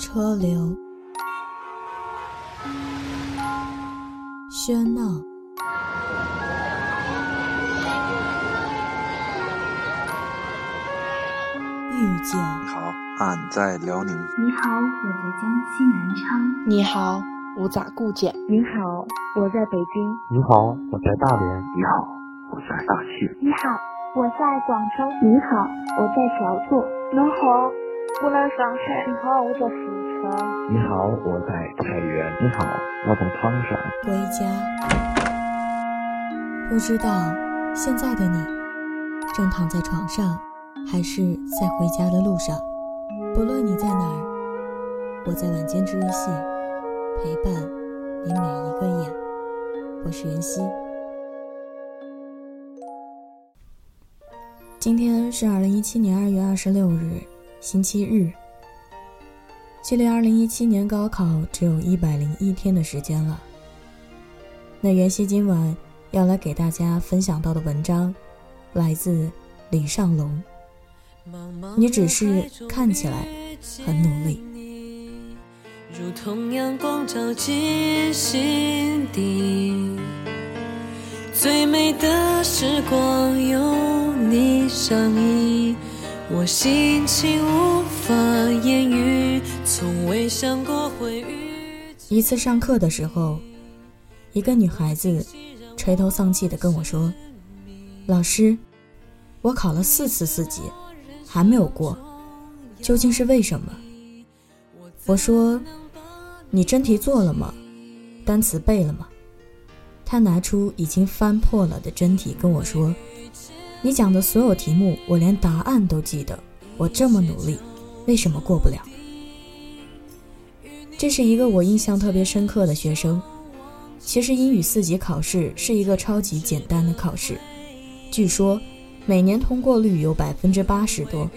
车流，喧闹，遇见。你好，俺在辽宁。你好，我在江西南昌。你好，我在固检。你好，我在北京。你好，我在大连。你好，我在大庆。你好，我在广州。你好，我在小坐。你好，我在上海。你好，我在四川。你好，我在太原。你好，我在唐山。回家，不知道现在的你正躺在床上，还是在回家的路上。不论你在哪儿，我在晚间治愈系陪伴你每一个夜。我是袁熙。今天是二零一七年二月二十六日，星期日。距离二零一七年高考只有一百零一天的时间了。那袁熙今晚要来给大家分享到的文章，来自李尚龙。你只是看起来很努力。如同阳光照进心底，最美的时光有你相依，我心情无法言喻，从未想过会。一次上课的时候，一个女孩子垂头丧气地跟我说：“老师，我考了四次四级，还没有过，究竟是为什么？”我说。你真题做了吗？单词背了吗？她拿出已经翻破了的真题跟我说：“你讲的所有题目，我连答案都记得。我这么努力，为什么过不了？”这是一个我印象特别深刻的学生。其实英语四级考试是一个超级简单的考试，据说每年通过率有百分之八十多。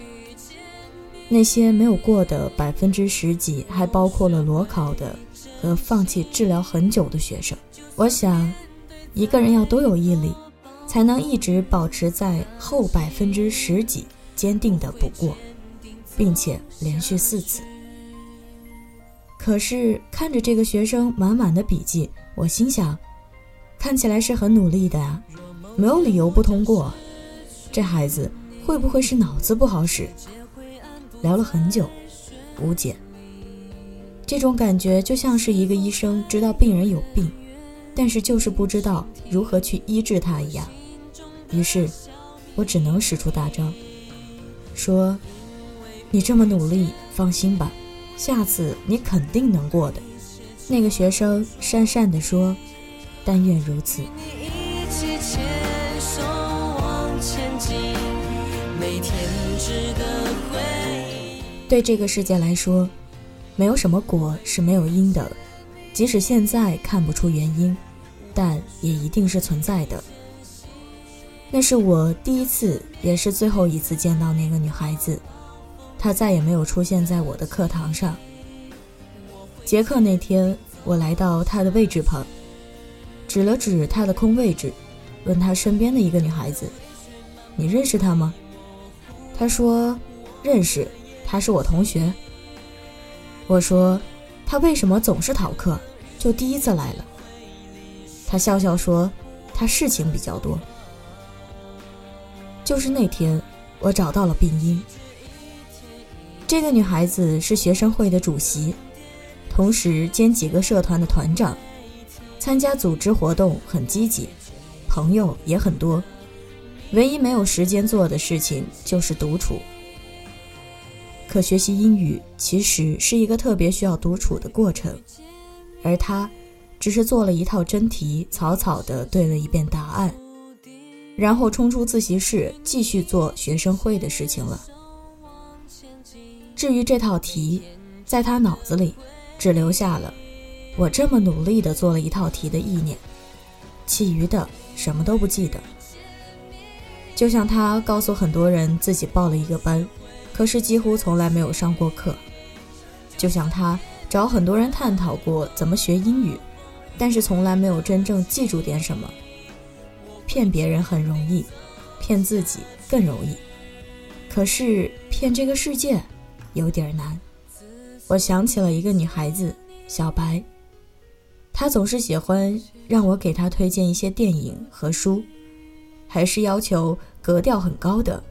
那些没有过的百分之十几，还包括了裸考的和放弃治疗很久的学生。我想，一个人要多有毅力，才能一直保持在后百分之十几，坚定的不过，并且连续四次。可是看着这个学生满满的笔记，我心想，看起来是很努力的啊，没有理由不通过。这孩子会不会是脑子不好使？聊了很久，无解。这种感觉就像是一个医生知道病人有病，但是就是不知道如何去医治他一样。于是，我只能使出大招，说：“你这么努力，放心吧，下次你肯定能过的。”那个学生讪讪地说：“但愿如此。”对这个世界来说，没有什么果是没有因的，即使现在看不出原因，但也一定是存在的。那是我第一次，也是最后一次见到那个女孩子，她再也没有出现在我的课堂上。结课那天，我来到她的位置旁，指了指她的空位置，问她身边的一个女孩子：“你认识她吗？”她说：“认识。”他是我同学。我说，他为什么总是逃课？就第一次来了。他笑笑说，他事情比较多。就是那天，我找到了病因。这个女孩子是学生会的主席，同时兼几个社团的团长，参加组织活动很积极，朋友也很多。唯一没有时间做的事情就是独处。可学习英语其实是一个特别需要独处的过程，而他只是做了一套真题，草草的对了一遍答案，然后冲出自习室继续做学生会的事情了。至于这套题，在他脑子里只留下了“我这么努力的做了一套题”的意念，其余的什么都不记得。就像他告诉很多人自己报了一个班。可是几乎从来没有上过课，就像他找很多人探讨过怎么学英语，但是从来没有真正记住点什么。骗别人很容易，骗自己更容易，可是骗这个世界有点难。我想起了一个女孩子，小白。她总是喜欢让我给她推荐一些电影和书，还是要求格调很高的。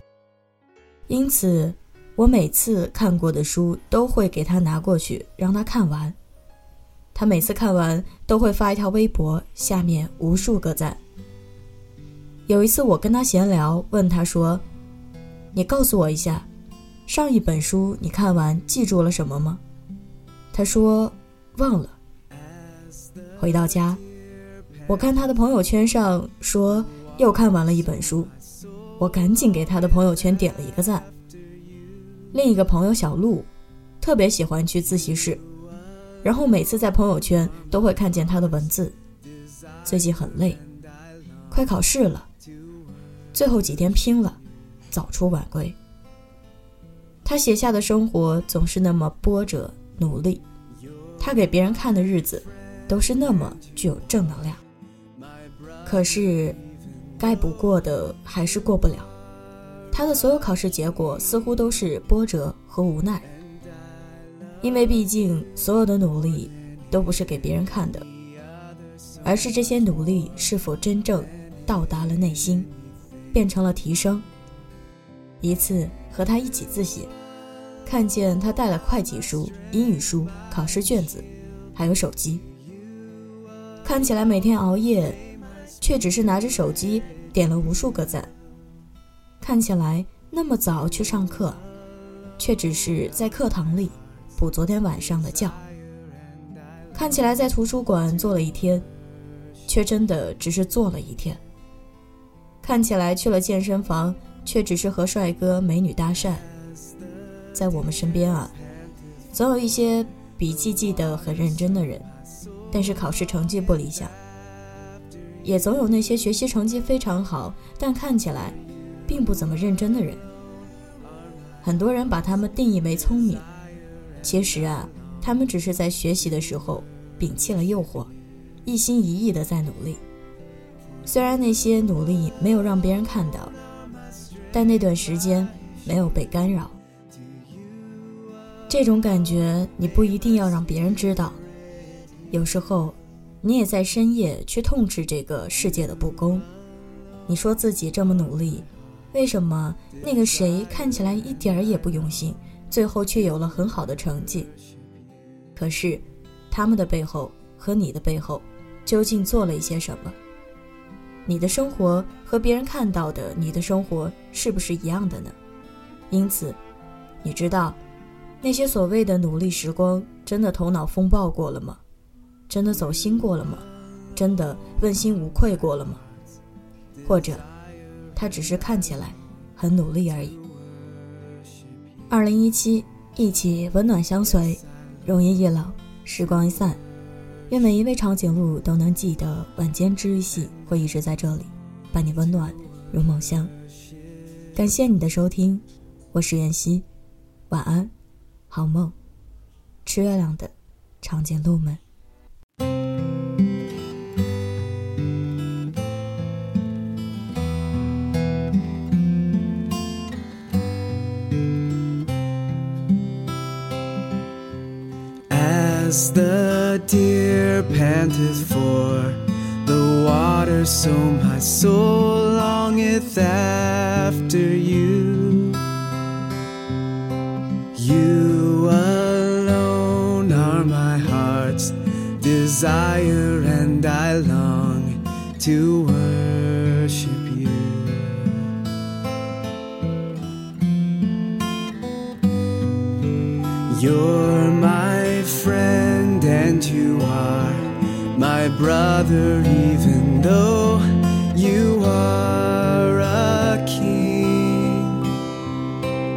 因此，我每次看过的书都会给她拿过去让她看完。她每次看完都会发一条微博，下面无数个赞。有一次我跟他闲聊，问他说：“你告诉我一下。”上一本书你看完记住了什么吗？他说忘了。回到家，我看他的朋友圈上说又看完了一本书，我赶紧给他的朋友圈点了一个赞。另一个朋友小鹿，特别喜欢去自习室，然后每次在朋友圈都会看见他的文字。最近很累，快考试了，最后几天拼了，早出晚归。他写下的生活总是那么波折努力，他给别人看的日子都是那么具有正能量。可是，该不过的还是过不了。他的所有考试结果似乎都是波折和无奈，因为毕竟所有的努力都不是给别人看的，而是这些努力是否真正到达了内心，变成了提升。一次。和他一起自习，看见他带了会计书、英语书、考试卷子，还有手机。看起来每天熬夜，却只是拿着手机点了无数个赞。看起来那么早去上课，却只是在课堂里补昨天晚上的觉。看起来在图书馆坐了一天，却真的只是坐了一天。看起来去了健身房。却只是和帅哥美女搭讪，在我们身边啊，总有一些笔记记得很认真的人，但是考试成绩不理想；也总有那些学习成绩非常好，但看起来并不怎么认真的人。很多人把他们定义为聪明，其实啊，他们只是在学习的时候摒弃了诱惑，一心一意的在努力。虽然那些努力没有让别人看到。但那段时间没有被干扰，这种感觉你不一定要让别人知道。有时候，你也在深夜去痛斥这个世界的不公。你说自己这么努力，为什么那个谁看起来一点儿也不用心，最后却有了很好的成绩？可是，他们的背后和你的背后，究竟做了一些什么？你的生活和别人看到的你的生活是不是一样的呢？因此，你知道，那些所谓的努力时光，真的头脑风暴过了吗？真的走心过了吗？真的问心无愧过了吗？或者，他只是看起来很努力而已。二零一七，一起温暖相随，容颜易老，时光一散。愿每一位长颈鹿都能记得，晚间治愈系会一直在这里，伴你温暖如梦乡。感谢你的收听，我是妍希，晚安，好梦，吃月亮的长颈鹿们。As the deer panteth for. The water, so my soul longeth after brother, even though you are a king.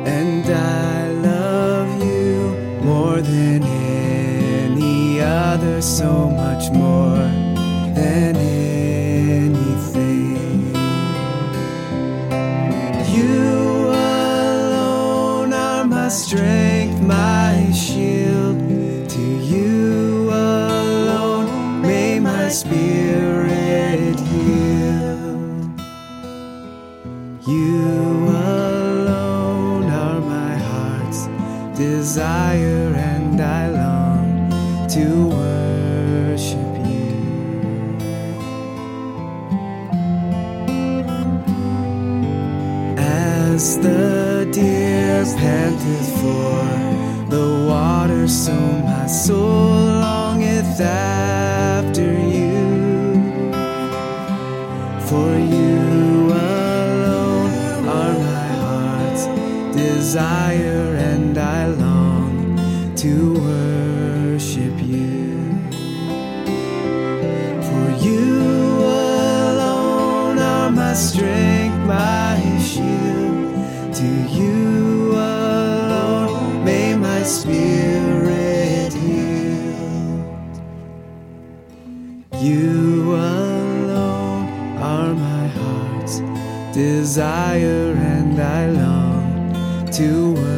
And I love you more than any other, so much more than anything. You alone are my strength, As the deer panteth for the water, so my soul longeth after you. For you alone are my heart's desire, and I long to worship You alone are my heart's desire, and I long to worship